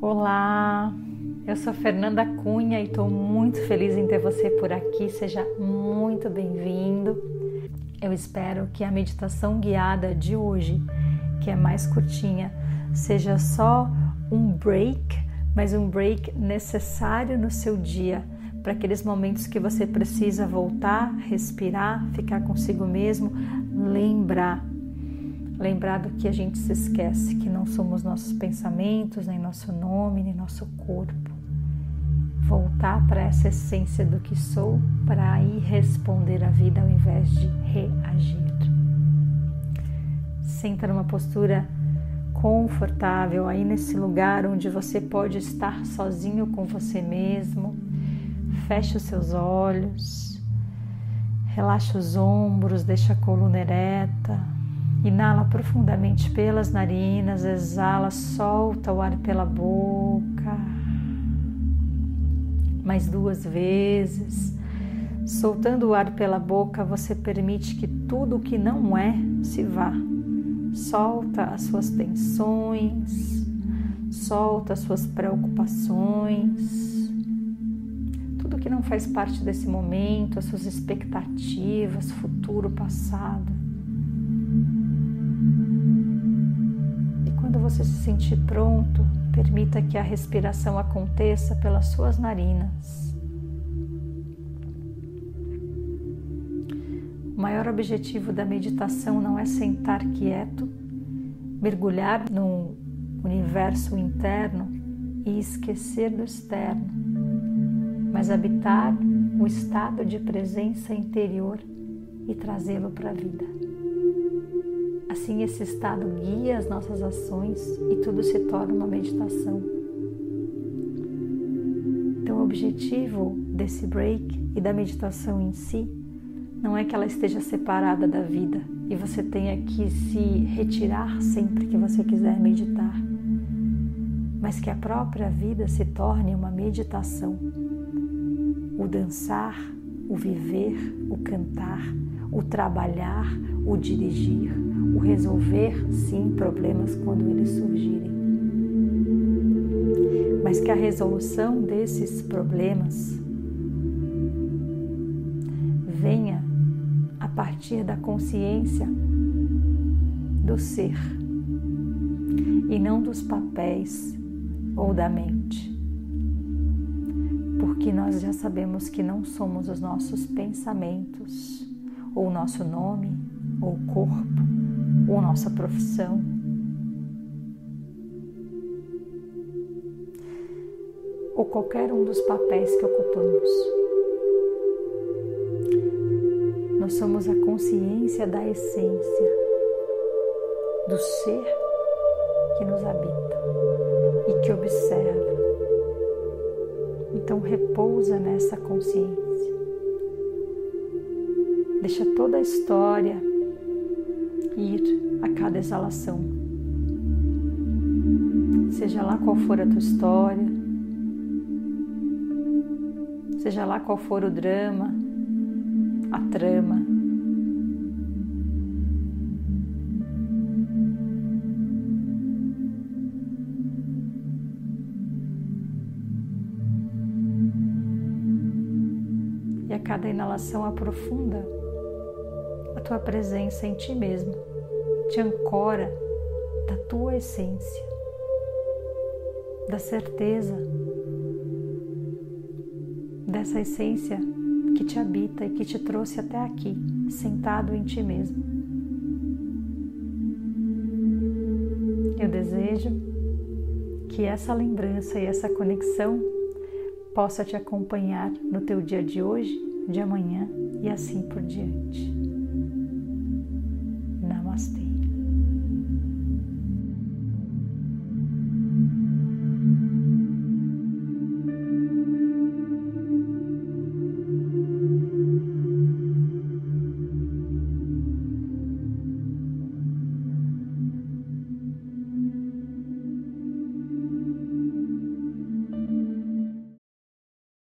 Olá, eu sou Fernanda Cunha e estou muito feliz em ter você por aqui. Seja muito bem-vindo. Eu espero que a meditação guiada de hoje, que é mais curtinha, seja só um break, mas um break necessário no seu dia, para aqueles momentos que você precisa voltar, respirar, ficar consigo mesmo, lembrar lembrar do que a gente se esquece, que não somos nossos pensamentos, nem nosso nome, nem nosso corpo. Voltar para essa essência do que sou, para aí responder à vida ao invés de reagir. Senta numa postura confortável, aí nesse lugar onde você pode estar sozinho com você mesmo. Feche os seus olhos, relaxa os ombros, deixa a coluna ereta, Inala profundamente pelas narinas, exala, solta o ar pela boca. Mais duas vezes. Soltando o ar pela boca, você permite que tudo o que não é se vá. Solta as suas tensões, solta as suas preocupações, tudo que não faz parte desse momento, as suas expectativas, futuro, passado. Você se sentir pronto, permita que a respiração aconteça pelas suas narinas. O maior objetivo da meditação não é sentar quieto, mergulhar no universo interno e esquecer do externo, mas habitar o estado de presença interior e trazê-lo para a vida. Assim, esse estado guia as nossas ações e tudo se torna uma meditação. Então, o objetivo desse break e da meditação em si não é que ela esteja separada da vida e você tenha que se retirar sempre que você quiser meditar, mas que a própria vida se torne uma meditação. O dançar, o viver, o cantar, o trabalhar, o dirigir, o resolver, sim, problemas quando eles surgirem. Mas que a resolução desses problemas venha a partir da consciência do ser e não dos papéis ou da mente. Porque nós já sabemos que não somos os nossos pensamentos, ou nosso nome, ou corpo, ou nossa profissão. Ou qualquer um dos papéis que ocupamos. Nós somos a consciência da essência, do ser que nos habita e que observa. Então repousa nessa consciência. Deixa toda a história ir a cada exalação. Seja lá qual for a tua história, seja lá qual for o drama, a trama. E a cada inalação aprofunda a tua presença em ti mesmo, te ancora da tua essência, da certeza dessa essência que te habita e que te trouxe até aqui, sentado em ti mesmo. Eu desejo que essa lembrança e essa conexão possa te acompanhar no teu dia de hoje, de amanhã e assim por diante.